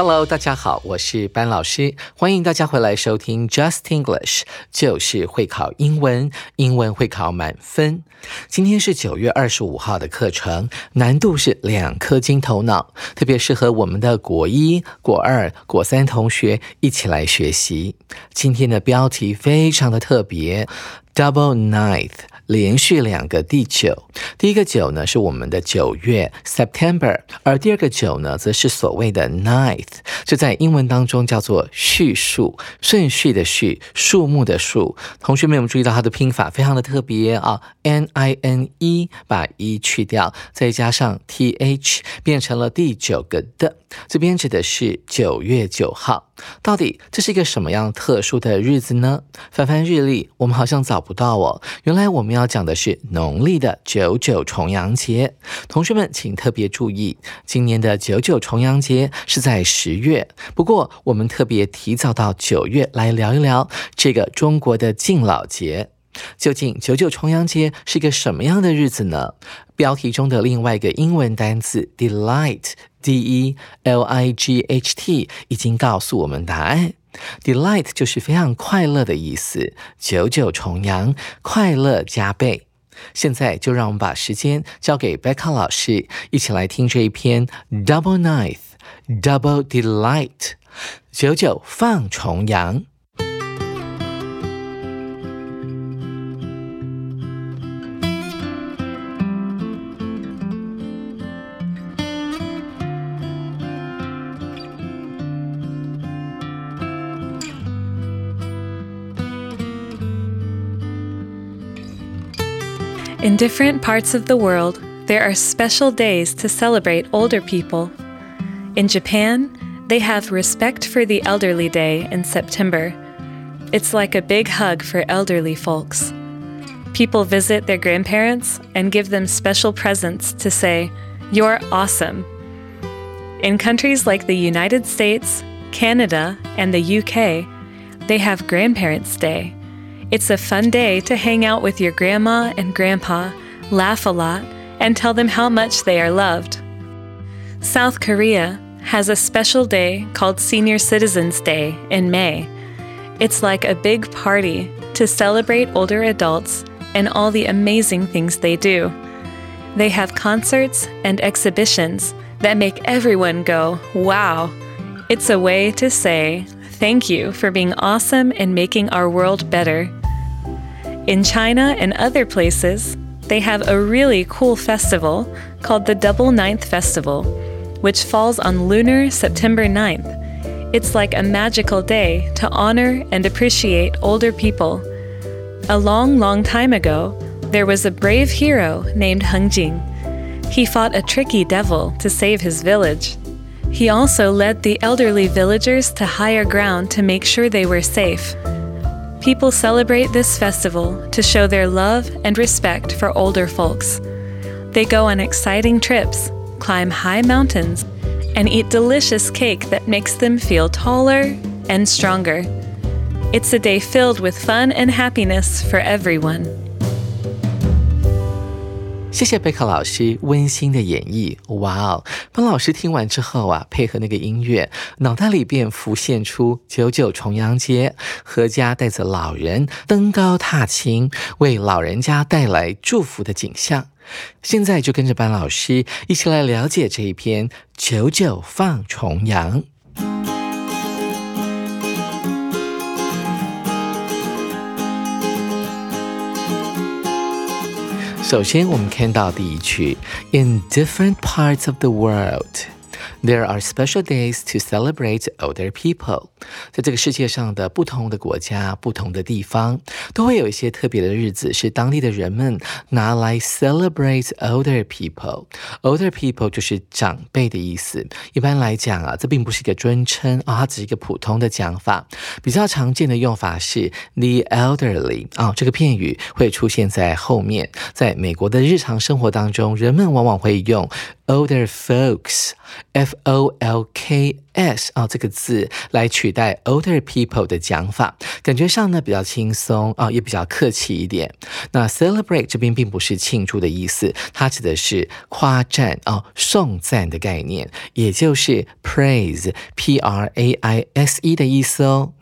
Hello，大家好，我是班老师，欢迎大家回来收听 Just English，就是会考英文，英文会考满分。今天是九月二十五号的课程，难度是两颗金头脑，特别适合我们的国一、国二、国三同学一起来学习。今天的标题非常的特别，Double Ninth。连续两个第九，第一个九呢是我们的九月 September，而第二个九呢则是所谓的 ninth，这在英文当中叫做序数，顺序的序，数目的数。同学们有没有注意到它的拼法非常的特别啊？N I N E 把一去掉，再加上 T H 变成了第九个的，这边指的是九月九号。到底这是一个什么样特殊的日子呢？翻翻日历，我们好像找不到哦。原来我们要讲的是农历的九九重阳节。同学们请特别注意，今年的九九重阳节是在十月。不过我们特别提早到九月来聊一聊这个中国的敬老节。究竟九九重阳节是一个什么样的日子呢？标题中的另外一个英文单词 delight。D E L I G H T 已经告诉我们答案，delight 就是非常快乐的意思，九九重阳，快乐加倍。现在就让我们把时间交给 Becca 老师，一起来听这一篇 Double Ninth，Double Delight，九九放重阳。In different parts of the world, there are special days to celebrate older people. In Japan, they have Respect for the Elderly Day in September. It's like a big hug for elderly folks. People visit their grandparents and give them special presents to say, You're awesome. In countries like the United States, Canada, and the UK, they have Grandparents' Day. It's a fun day to hang out with your grandma and grandpa, laugh a lot, and tell them how much they are loved. South Korea has a special day called Senior Citizens Day in May. It's like a big party to celebrate older adults and all the amazing things they do. They have concerts and exhibitions that make everyone go, wow. It's a way to say thank you for being awesome and making our world better. In China and other places, they have a really cool festival called the Double Ninth Festival, which falls on lunar September 9th. It's like a magical day to honor and appreciate older people. A long, long time ago, there was a brave hero named Heng Jing. He fought a tricky devil to save his village. He also led the elderly villagers to higher ground to make sure they were safe. People celebrate this festival to show their love and respect for older folks. They go on exciting trips, climb high mountains, and eat delicious cake that makes them feel taller and stronger. It's a day filled with fun and happiness for everyone. 谢谢贝克老师温馨的演绎，哇哦！班老师听完之后啊，配合那个音乐，脑袋里便浮现出九九重阳节，阖家带着老人登高踏青，为老人家带来祝福的景象。现在就跟着班老师一起来了解这一篇九九放重阳。首先，我们看到第一句，In different parts of the world， There are special days to celebrate older people。在这个世界上的不同的国家、不同的地方，都会有一些特别的日子，是当地的人们拿来 celebrate older people。older people 就是长辈的意思。一般来讲啊，这并不是一个尊称啊，它只是一个普通的讲法。比较常见的用法是 the elderly 啊，这个片语会出现在后面。在美国的日常生活当中，人们往往会用 older folks Folks。啊这个字来取代 older people 的讲法，感觉上呢比较轻松啊，也比较客气一点。那 celebrate 这边并不是庆祝的意思，它指的是夸赞啊、颂赞的概念，也就是 praise，p r a i s e 的意思哦。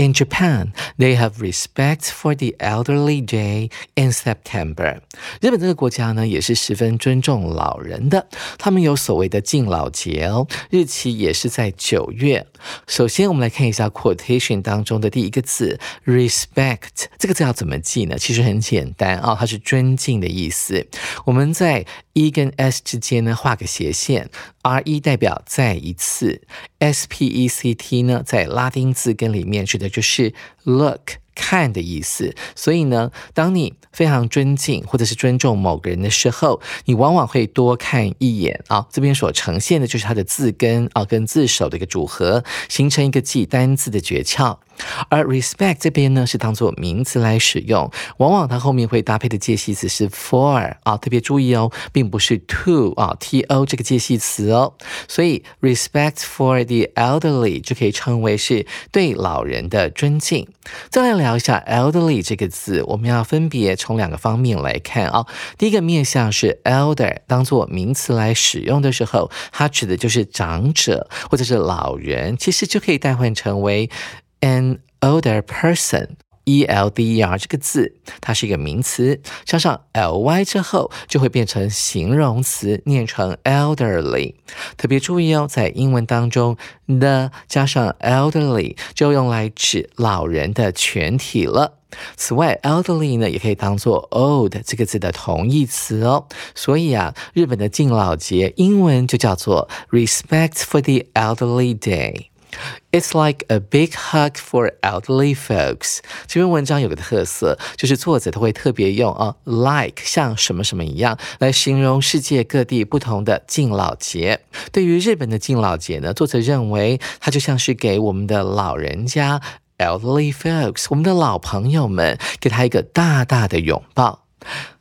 In Japan, they have respect for the elderly day in September. 日本这个国家呢，也是十分尊重老人的。他们有所谓的敬老节哦，日期也是在九月。首先，我们来看一下 quotation 当中的第一个字 respect。这个字要怎么记呢？其实很简单啊，它是尊敬的意思。我们在 e 跟 s 之间呢画个斜线，r e 代表再一次，s p e c t 呢在拉丁字根里面指的就是 look 看的意思。所以呢，当你非常尊敬或者是尊重某个人的时候，你往往会多看一眼啊。这边所呈现的就是它的字根啊跟字首的一个组合，形成一个记单字的诀窍。而 respect 这边呢是当做名词来使用，往往它后面会搭配的介系词是 for 啊，特别注意哦，并不是 to 啊，to 这个介系词哦。所以 respect for the elderly 就可以称为是对老人的尊敬。再来聊一下 elderly 这个字，我们要分别从两个方面来看啊。第一个面向是 elder 当做名词来使用的时候，它指的就是长者或者是老人，其实就可以代换成为 an older person。e l d e r 这个字，它是一个名词，加上 l y 之后就会变成形容词，念成 elderly。特别注意哦，在英文当中，the 加上 elderly 就用来指老人的全体了。此外，elderly 呢也可以当做 old 这个字的同义词哦。所以啊，日本的敬老节英文就叫做 Respect for the Elderly Day。It's like a big hug for elderly folks。这篇文章有个特色，就是作者他会特别用啊，like 像什么什么一样来形容世界各地不同的敬老节。对于日本的敬老节呢，作者认为它就像是给我们的老人家 elderly folks，我们的老朋友们，给他一个大大的拥抱。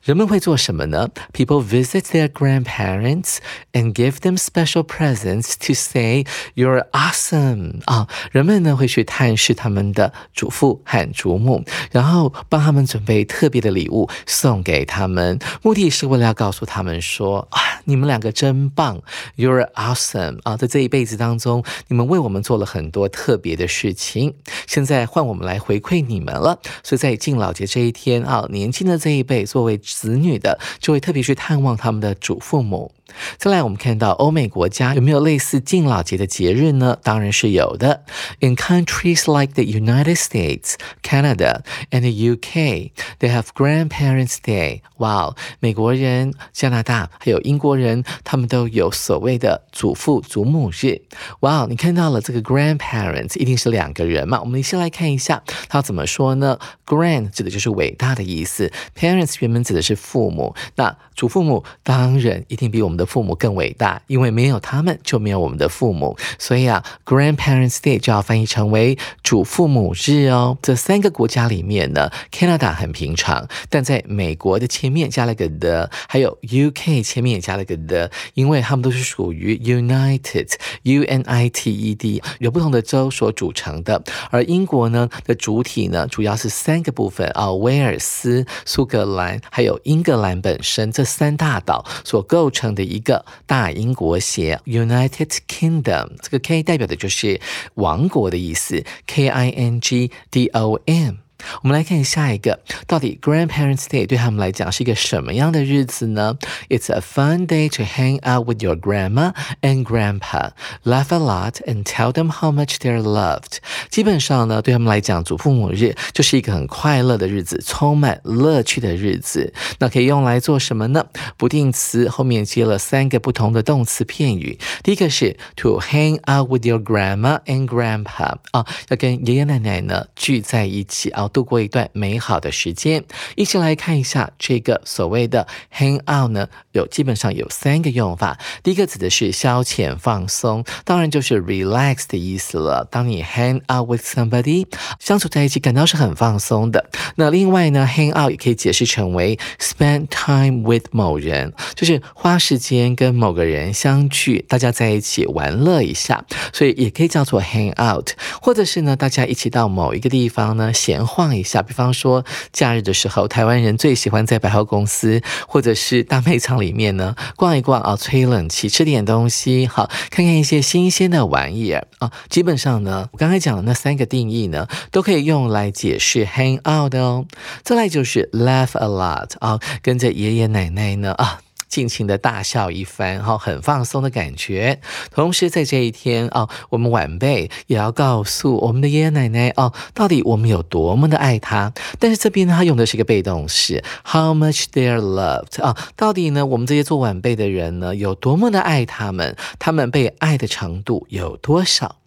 人们会做什么呢？People visit their grandparents and give them special presents to say you're awesome 啊！人们呢会去探视他们的祖父和祖母，然后帮他们准备特别的礼物送给他们，目的是为了要告诉他们说啊，你们两个真棒，you're awesome 啊！在这一辈子当中，你们为我们做了很多特别的事情，现在换我们来回馈你们了。所以在敬老节这一天啊，年轻的这一辈作为子女的就会特别去探望他们的祖父母。再来，我们看到欧美国家有没有类似敬老节的节日呢？当然是有的。In countries like the United States, Canada, and the UK, they have Grandparents' Day. 哇，美国人、加拿大还有英国人，他们都有所谓的祖父祖母日。哇，你看到了这个 grandparents 一定是两个人嘛？我们先来看一下它怎么说呢？Grand 指的就是伟大的意思，Parents 原本指的是父母，那祖父母当然一定比我们的父母更伟大，因为没有他们就没有我们的父母，所以啊，Grandparents' Day 就要翻译成为祖父母日哦。这三个国家里面呢，Canada 很平常，但在美国的前面加了个 the，还有 UK 前面也加了个 the，因为他们都是属于 United，U N I T E D，有不同的州所组成的。而英国呢的主体呢，主要是三个部分啊，威尔斯、苏格兰还有英格兰本身这三大岛所构成的。一个大英国协 United Kingdom，这个 K 代表的就是王国的意思，K I N G D O M。我们来看下一个，到底 Grandparents Day 对他们来讲是一个什么样的日子呢？It's a fun day to hang out with your grandma and grandpa, laugh a lot, and tell them how much they're loved。基本上呢，对他们来讲，祖父母日就是一个很快乐的日子，充满乐趣的日子。那可以用来做什么呢？不定词后面接了三个不同的动词片语。第一个是 to hang out with your grandma and grandpa 啊，要跟爷爷奶奶呢聚在一起啊。度过一段美好的时间，一起来看一下这个所谓的 hang out 呢，有基本上有三个用法。第一个指的是消遣放松，当然就是 relax 的意思了。当你 hang out with somebody，相处在一起感到是很放松的。那另外呢，hang out 也可以解释成为 spend time with 某人，就是花时间跟某个人相聚，大家在一起玩乐一下，所以也可以叫做 hang out，或者是呢，大家一起到某一个地方呢闲话。逛一下，比方说假日的时候，台湾人最喜欢在百货公司或者是大卖场里面呢逛一逛啊，吹冷气，吃点东西，好看看一些新鲜的玩意儿啊。基本上呢，我刚才讲的那三个定义呢，都可以用来解释 hang out 的哦。再来就是 laugh a lot 啊，跟着爷爷奶奶呢啊。尽情的大笑一番，哈，很放松的感觉。同时，在这一天哦，我们晚辈也要告诉我们的爷爷奶奶哦，到底我们有多么的爱他。但是这边呢，他用的是一个被动式，how much they're loved 啊，到底呢，我们这些做晚辈的人呢，有多么的爱他们，他们被爱的程度有多少？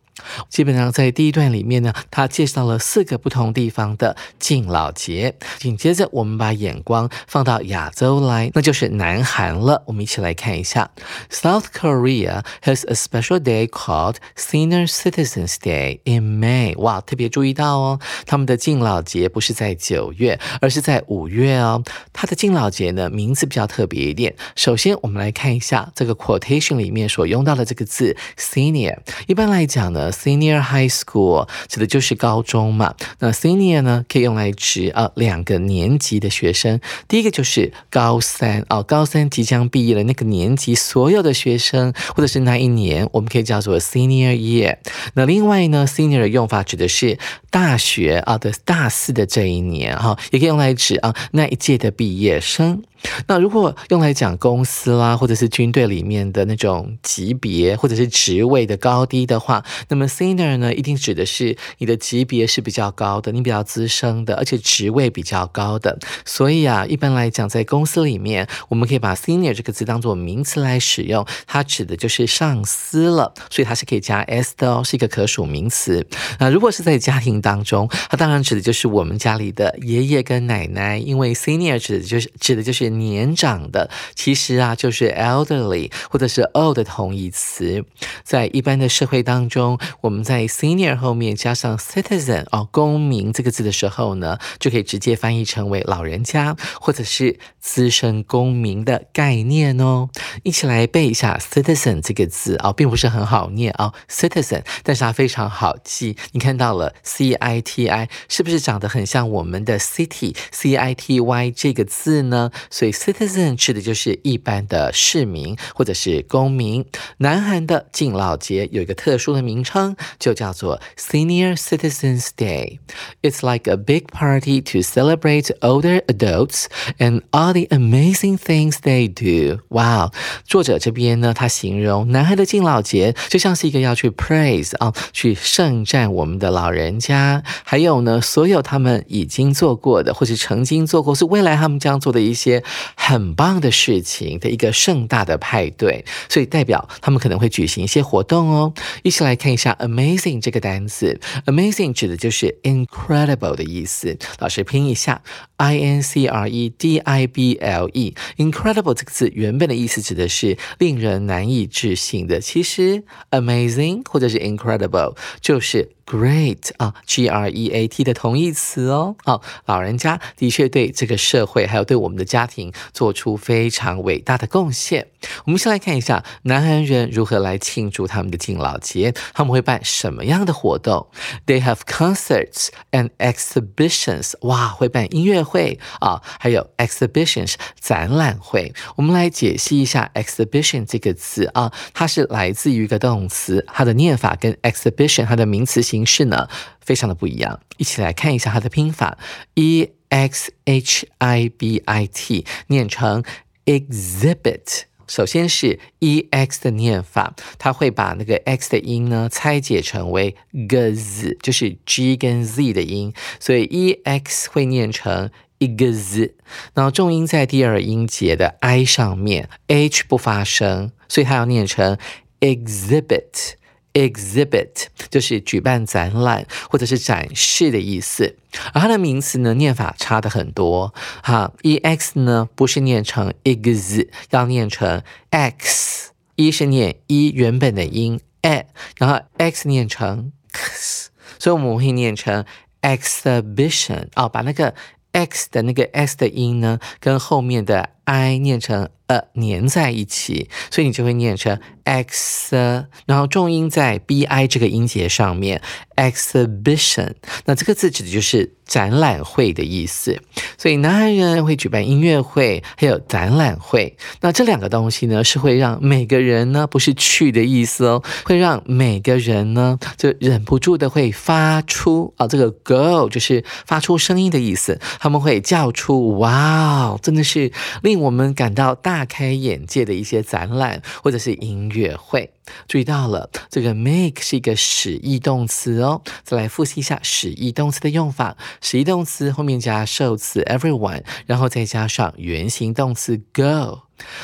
基本上在第一段里面呢，他介绍了四个不同地方的敬老节。紧接着，我们把眼光放到亚洲来，那就是南韩了。我们一起来看一下，South Korea has a special day called Senior Citizens Day in May。哇，特别注意到哦，他们的敬老节不是在九月，而是在五月哦。它的敬老节呢，名字比较特别一点。首先，我们来看一下这个 quotation 里面所用到的这个字 senior。一般来讲呢。Senior high school 指的就是高中嘛？那 senior 呢，可以用来指啊两个年级的学生。第一个就是高三哦，高三即将毕业的那个年级所有的学生，或者是那一年，我们可以叫做 senior year。那另外呢，senior 的用法指的是大学啊的大四的这一年哈，也可以用来指啊那一届的毕业生。那如果用来讲公司啦，或者是军队里面的那种级别或者是职位的高低的话，那么 senior 呢，一定指的是你的级别是比较高的，你比较资深的，而且职位比较高的。所以啊，一般来讲，在公司里面，我们可以把 senior 这个字当做名词来使用，它指的就是上司了，所以它是可以加 s 的哦，是一个可数名词。那如果是在家庭当中，它当然指的就是我们家里的爷爷跟奶奶，因为 senior 指的就是指的就是。年长的其实啊就是 elderly 或者是 old 的同义词，在一般的社会当中，我们在 senior 后面加上 citizen 哦公民这个字的时候呢，就可以直接翻译成为老人家或者是资深公民的概念哦。一起来背一下 citizen 这个字啊，并不是很好念啊 citizen，但是它非常好记。你看到了 c i t i 是不是长得很像我们的 city c i t y 这个字呢？所以 citizen 指的就是一般的市民或者是公民。南韩的敬老节有一个特殊的名称，就叫做 Senior Citizens Day。It's like a big party to celebrate older adults and all the amazing things they do. Wow，，作者这边呢，他形容南韩的敬老节就像是一个要去 praise 啊，去盛赞我们的老人家，还有呢，所有他们已经做过的，或是曾经做过，是未来他们将做的一些。很棒的事情的一个盛大的派对，所以代表他们可能会举行一些活动哦。一起来看一下 amazing 这个单词，amazing 指的就是 incredible 的意思。老师拼一下，i n c r e d i b l e，incredible 这个字原本的意思指的是令人难以置信的。其实 amazing 或者是 incredible 就是。Great 啊，G R E A T 的同义词哦。好，老人家的确对这个社会还有对我们的家庭做出非常伟大的贡献。我们先来看一下南韩人如何来庆祝他们的敬老节，他们会办什么样的活动？They have concerts and exhibitions。哇，会办音乐。会啊，还有 exhibitions 展览会。我们来解析一下 exhibition 这个词啊，它是来自于一个动词，它的念法跟 exhibition 它的名词形式呢非常的不一样。一起来看一下它的拼法，e x h i b i t，念成 exhibit。首先是 e x 的念法，它会把那个 x 的音呢拆解成为 g z，就是 g 跟 z 的音，所以 e x 会念成一个 z。然后重音在第二音节的 i 上面，h 不发声，所以它要念成 exhibit。Exhibit 就是举办展览或者是展示的意思，而它的名词呢念法差的很多。哈，e x 呢不是念成 ex，要念成 x。一是念一原本的音 e，然后 x 念成 x，所以我们会念成 exhibition。哦，把那个 x 的那个 s 的音呢跟后面的 i 念成。呃，粘在一起，所以你就会念成 x，然后重音在 b i 这个音节上面，exhibition。那这个字指的就是展览会的意思。所以南韩人会举办音乐会，还有展览会。那这两个东西呢，是会让每个人呢，不是去的意思哦，会让每个人呢，就忍不住的会发出啊，这个 go 就是发出声音的意思。他们会叫出哇哦，真的是令我们感到大。开眼界的一些展览或者是音乐会，注意到了这个 make 是一个使役动词哦。再来复习一下使役动词的用法：使役动词后面加受词 everyone，然后再加上原形动词 go。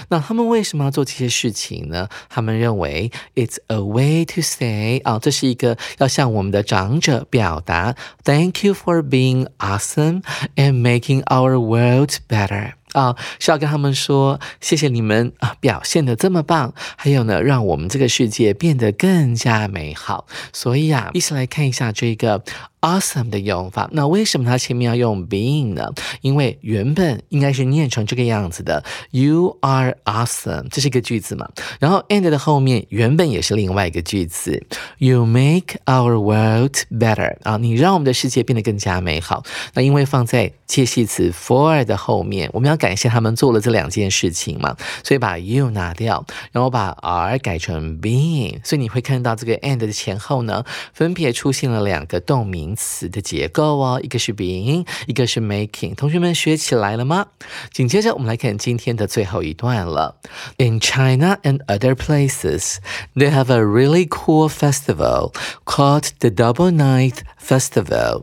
那他们为什么要做这些事情呢？他们认为 it's a way to say 啊，这是一个要向我们的长者表达 thank you for being awesome and making our world better。啊，是要跟他们说，谢谢你们啊，表现的这么棒，还有呢，让我们这个世界变得更加美好。所以啊，一起来看一下这个。Awesome 的用法，那为什么它前面要用 being 呢？因为原本应该是念成这个样子的，You are awesome，这是一个句子嘛。然后 and 的后面原本也是另外一个句子，You make our world better 啊，你让我们的世界变得更加美好。那因为放在介系词 for 的后面，我们要感谢他们做了这两件事情嘛，所以把 you 拿掉，然后把 r 改成 being，所以你会看到这个 and 的前后呢，分别出现了两个动名。名词的结构哦，一个是 being，一个是 making。同学们学起来了吗？紧接着我们来看今天的最后一段了。In China and other places, they have a really cool festival called the Double Night Festival。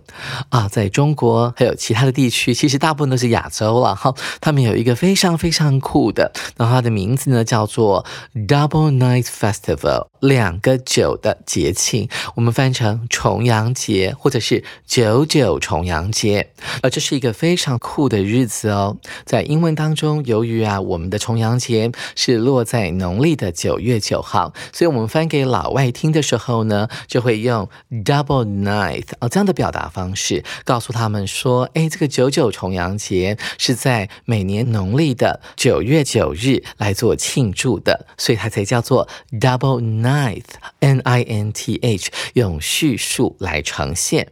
啊，在中国还有其他的地区，其实大部分都是亚洲了哈。他们有一个非常非常酷的，那它的名字呢叫做 Double Night Festival，两个九的节庆，我们翻成重阳节或者。是九九重阳节，而这是一个非常酷的日子哦。在英文当中，由于啊我们的重阳节是落在农历的九月九号，所以我们翻给老外听的时候呢，就会用 double ninth 啊这样的表达方式，告诉他们说，哎，这个九九重阳节是在每年农历的九月九日来做庆祝的，所以它才叫做 double ninth，n i n t h，用叙述来呈现。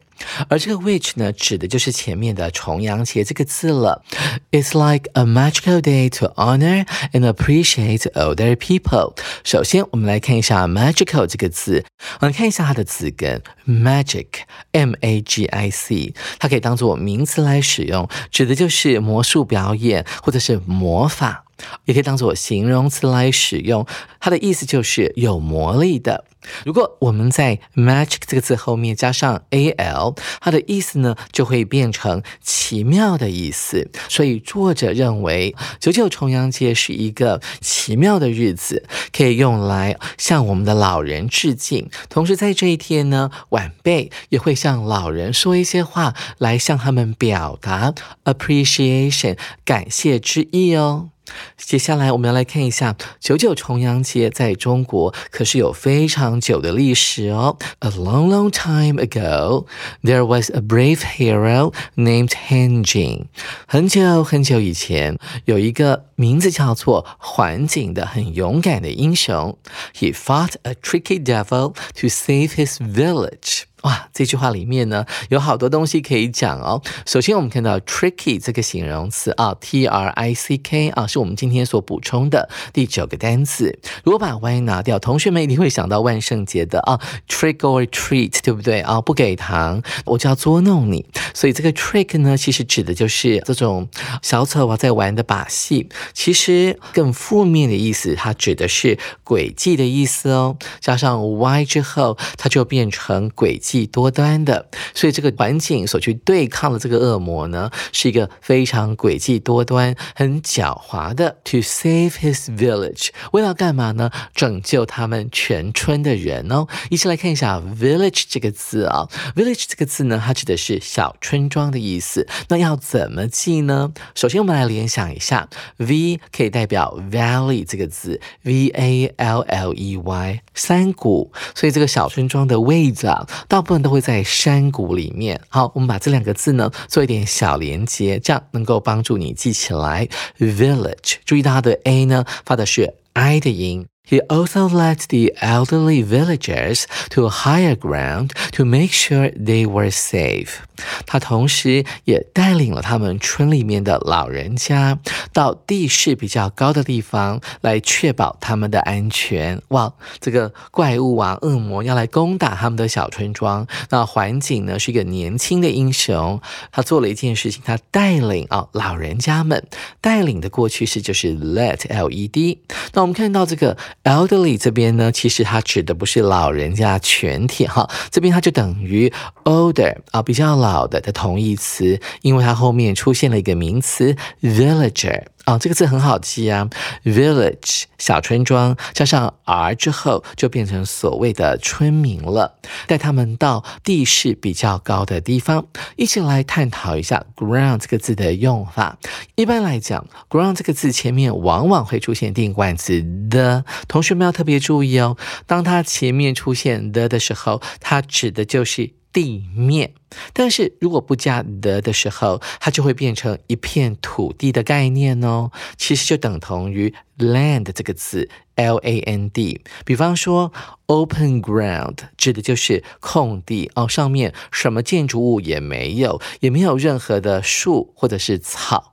而这个 which 呢，指的就是前面的重阳节这个字了。It's like a magical day to honor and appreciate older people。首先，我们来看一下 magical 这个字，我们看一下它的词根 magic，m a g i c，它可以当做名词来使用，指的就是魔术表演或者是魔法。也可以当做形容词来使用，它的意思就是有魔力的。如果我们在 magic 这个字后面加上 a l，它的意思呢就会变成奇妙的意思。所以作者认为九九重阳节是一个奇妙的日子，可以用来向我们的老人致敬。同时在这一天呢，晚辈也会向老人说一些话，来向他们表达 appreciation 感谢之意哦。接下来我们要来看一下九九重阳节在中国可是有非常久的历史哦。A long, long time ago, there was a brave hero named Han Jing。很久很久以前，有一个名字叫做环景的很勇敢的英雄。He fought a tricky devil to save his village。哇，这句话里面呢有好多东西可以讲哦。首先，我们看到 tricky 这个形容词啊，t r i c k 啊，是我们今天所补充的第九个单词。如果把 y 拿掉，同学们一定会想到万圣节的啊，trick or treat，对不对啊？不给糖，我就要捉弄你。所以这个 trick 呢，其实指的就是这种小丑啊在玩的把戏。其实更负面的意思，它指的是诡计的意思哦。加上 y 之后，它就变成诡计。计多端的，所以这个环境所去对抗的这个恶魔呢，是一个非常诡计多端、很狡猾的。To save his village，为了干嘛呢？拯救他们全村的人哦。一起来看一下 village 这个字啊，village 这个字呢，它指的是小村庄的意思。那要怎么记呢？首先我们来联想一下，v 可以代表 valley 这个字，v a l l e y 山谷，所以这个小村庄的位置啊，到部分都会在山谷里面。好，我们把这两个字呢做一点小连接，这样能够帮助你记起来。Village，注意到它的 a 呢发的是 i 的音。He also led the elderly villagers to higher ground to make sure they were safe. 他同时也带领了他们村里面的老人家到地势比较高的地方来确保他们的安全。哇，这个怪物啊，恶魔要来攻打他们的小村庄。那环境呢是一个年轻的英雄，他做了一件事情，他带领啊老人家们带领的过去式就是 led，l e d。那我们看到这个。Elderly 这边呢，其实它指的不是老人家全体哈，这边它就等于 older 啊，比较老的的同义词，因为它后面出现了一个名词 villager。哦，这个字很好记啊，village 小村庄加上 r 之后就变成所谓的村民了，带他们到地势比较高的地方，一起来探讨一下 ground 这个字的用法。一般来讲，ground 这个字前面往往会出现定冠词 the，同学们要特别注意哦，当它前面出现 the 的时候，它指的就是地面。但是如果不加 the 的时候，它就会变成一片土地的概念哦。其实就等同于 land 这个字，l a n d。比方说 open ground 指的就是空地哦，上面什么建筑物也没有，也没有任何的树或者是草。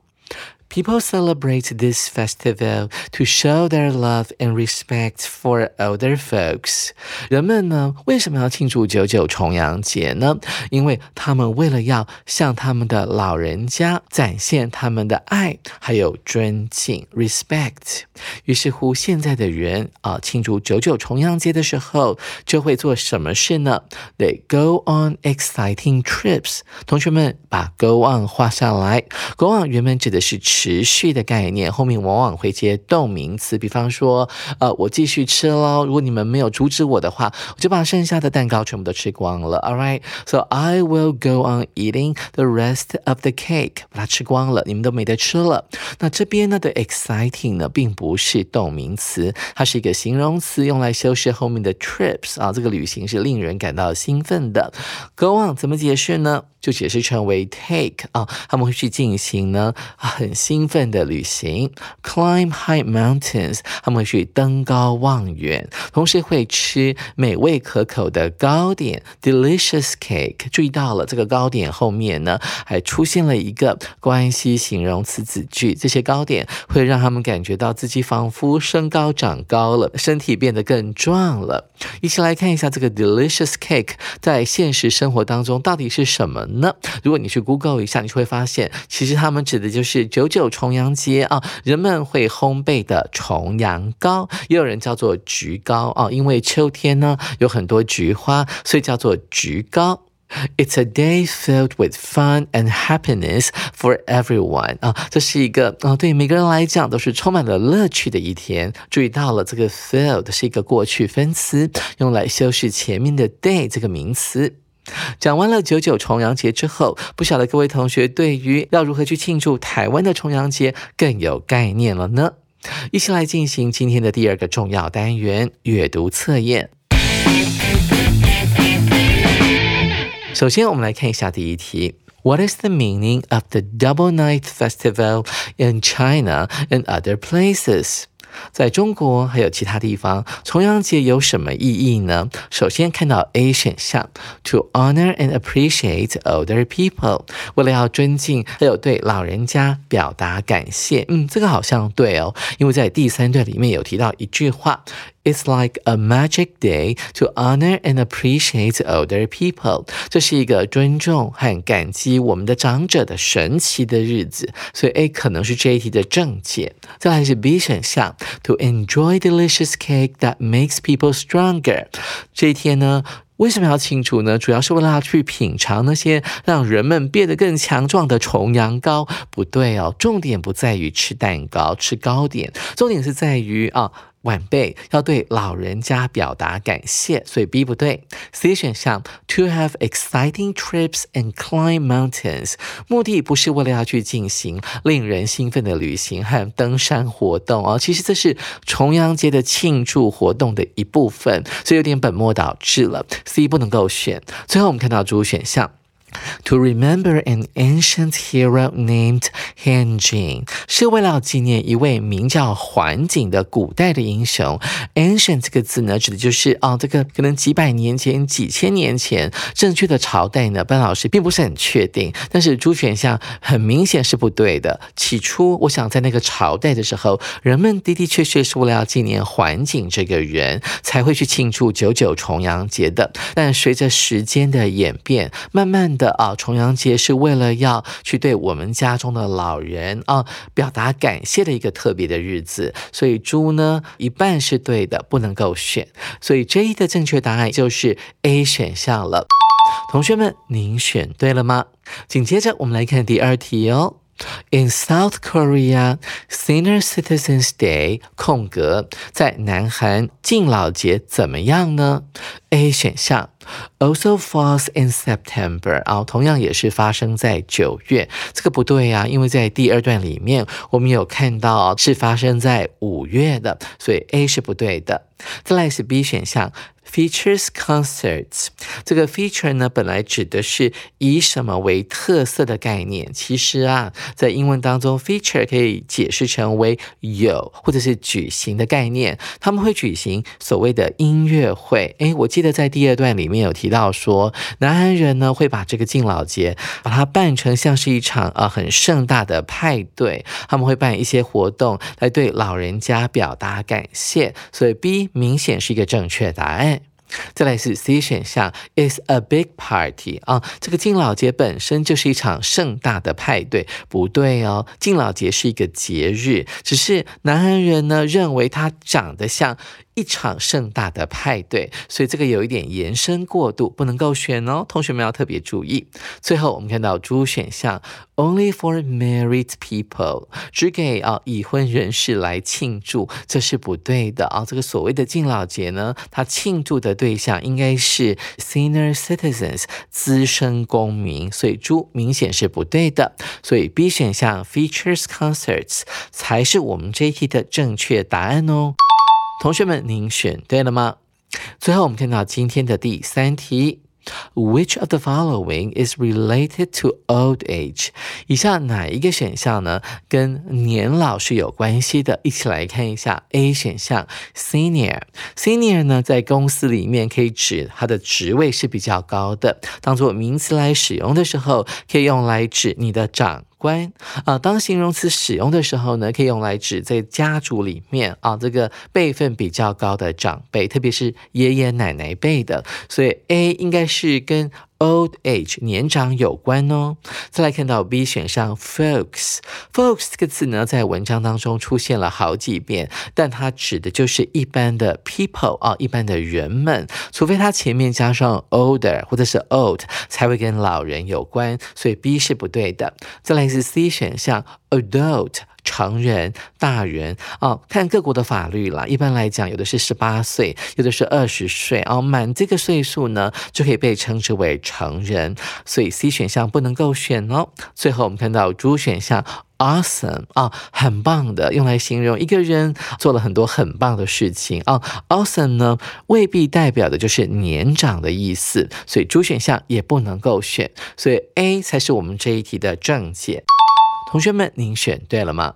People celebrate this festival to show their love and respect for older folks。人们呢，为什么要庆祝九九重阳节呢？因为他们为了要向他们的老人家展现他们的爱，还有尊敬 （respect）。于是乎，现在的人啊，庆祝九九重阳节的时候，就会做什么事呢？They go on exciting trips。同学们，把 go on 画下来。go on 原本指的是。 持续的概念后面往往会接动名词，比方说，呃，我继续吃喽。如果你们没有阻止我的话，我就把剩下的蛋糕全部都吃光了。All right, so I will go on eating the rest of the cake，把它吃光了，你们都没得吃了。那这边呢的 exciting 呢，并不是动名词，它是一个形容词，用来修饰后面的 trips 啊，这个旅行是令人感到兴奋的。Go on 怎么解释呢？就解释成为 take 啊，他们会去进行呢很兴奋的旅行，climb high mountains，他们会去登高望远，同时会吃美味可口的糕点，delicious cake。注意到了这个糕点后面呢，还出现了一个关系形容词子句，这些糕点会让他们感觉到自己仿佛身高长高了，身体变得更壮了。一起来看一下这个 delicious cake 在现实生活当中到底是什么。那如果你去 Google 一下，你就会发现，其实他们指的就是九九重阳节啊，人们会烘焙的重阳糕，也有人叫做菊糕啊，因为秋天呢有很多菊花，所以叫做菊糕。It's a day filled with fun and happiness for everyone 啊，这是一个啊，对每个人来讲都是充满了乐趣的一天。注意到了，这个 filled 是一个过去分词，用来修饰前面的 day 这个名词。讲完了九九重阳节之后，不晓得各位同学对于要如何去庆祝台湾的重阳节更有概念了呢？一起来进行今天的第二个重要单元——阅读测验。首先，我们来看一下第一题：What is the meaning of the Double Night Festival in China and other places？在中国还有其他地方，重阳节有什么意义呢？首先看到 A 选项，to honor and appreciate older people，为了要尊敬还有对老人家表达感谢。嗯，这个好像对哦，因为在第三段里面有提到一句话。It's like a magic day to honor and appreciate older people。这是一个尊重和感激我们的长者的神奇的日子，所以 A 可能是这一题的正解。再来是 B 选项，to enjoy delicious cake that makes people stronger。这一天呢，为什么要庆祝呢？主要是为了去品尝那些让人们变得更强壮的重阳糕。不对哦，重点不在于吃蛋糕、吃糕点，重点是在于啊。晚辈要对老人家表达感谢，所以 B 不对。C 选项 To have exciting trips and climb mountains，目的不是为了要去进行令人兴奋的旅行和登山活动哦，其实这是重阳节的庆祝活动的一部分，所以有点本末倒置了。C 不能够选。最后我们看到主选项。To remember an ancient hero named Han Jin，是为了纪念一位名叫桓景的古代的英雄。Ancient 这个字呢，指的就是哦，这个可能几百年前、几千年前，正确的朝代呢，班老师并不是很确定。但是朱选项很明显是不对的。起初，我想在那个朝代的时候，人们的的确确是为了要纪念桓景这个人，才会去庆祝九九重阳节的。但随着时间的演变，慢慢。的啊，重阳节是为了要去对我们家中的老人啊表达感谢的一个特别的日子，所以猪呢一半是对的，不能够选，所以这一的正确答案就是 A 选项了。同学们，您选对了吗？紧接着我们来看第二题哦。In South Korea, Senior Citizens Day 空格在南韩敬老节怎么样呢？A 选项 also falls in September 啊，同样也是发生在九月，这个不对呀，因为在第二段里面我们有看到是发生在五月的，所以 A 是不对的。再来是 B 选项。Features concerts，这个 feature 呢，本来指的是以什么为特色的概念。其实啊，在英文当中，feature 可以解释成为有或者是举行的概念。他们会举行所谓的音乐会。诶，我记得在第二段里面有提到说，南韩人呢会把这个敬老节把它办成像是一场啊很盛大的派对。他们会办一些活动来对老人家表达感谢。所以 B 明显是一个正确答案。再来是 C 选项，is a big party 啊，这个敬老节本身就是一场盛大的派对，不对哦，敬老节是一个节日，只是南韩人呢认为它长得像。一场盛大的派对，所以这个有一点延伸过度，不能够选哦。同学们要特别注意。最后我们看到主选项，only for married people，只给啊已婚人士来庆祝，这是不对的啊。这个所谓的敬老节呢，它庆祝的对象应该是 senior citizens，资深公民，所以猪明显是不对的。所以 B 选项 features concerts 才是我们这一题的正确答案哦。同学们，您选对了吗？最后，我们看到今天的第三题：Which of the following is related to old age？以下哪一个选项呢，跟年老是有关系的？一起来看一下。A 选项，Senior，Senior 呢，在公司里面可以指他的职位是比较高的，当做名词来使用的时候，可以用来指你的长。官啊，当形容词使用的时候呢，可以用来指在家族里面啊，这个辈分比较高的长辈，特别是爷爷奶奶辈的。所以 A 应该是跟 old age 年长有关哦。再来看到 B 选项 folks，folks 这个词呢，在文章当中出现了好几遍，但它指的就是一般的 people 啊，一般的人们，除非它前面加上 older 或者是 old，才会跟老人有关。所以 B 是不对的。再来。是 C 选项，adult 成人、大人哦，看各国的法律啦。一般来讲，有的是十八岁，有的是二十岁哦，满这个岁数呢，就可以被称之为成人。所以 C 选项不能够选哦。最后我们看到 D 选项，awesome 啊，很棒的，用来形容一个人做了很多很棒的事情啊。awesome 呢，未必代表的就是年长的意思，所以 D 选项也不能够选。所以 A 才是我们这一题的正解。同学们，您选对了吗？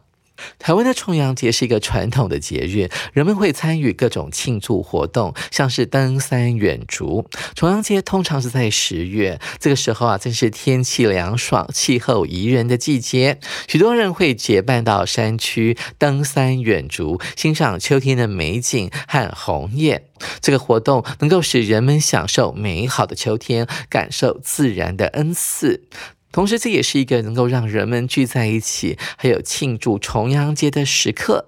台湾的重阳节是一个传统的节日，人们会参与各种庆祝活动，像是登山远足。重阳节通常是在十月，这个时候啊，正是天气凉爽、气候宜人的季节，许多人会结伴到山区登山远足，欣赏秋天的美景和红叶。这个活动能够使人们享受美好的秋天，感受自然的恩赐。同时，这也是一个能够让人们聚在一起，还有庆祝重阳节的时刻。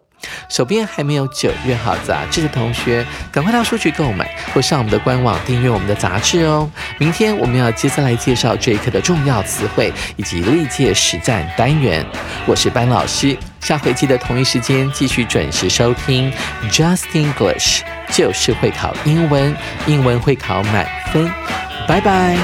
手边还没有九月号杂志的同学，赶快到书局购买，或上我们的官网订阅我们的杂志哦。明天我们要接下来介绍这一课的重要词汇以及历届实战单元。我是班老师，下回记得同一时间继续准时收听 Just English，就是会考英文，英文会考满分。拜拜。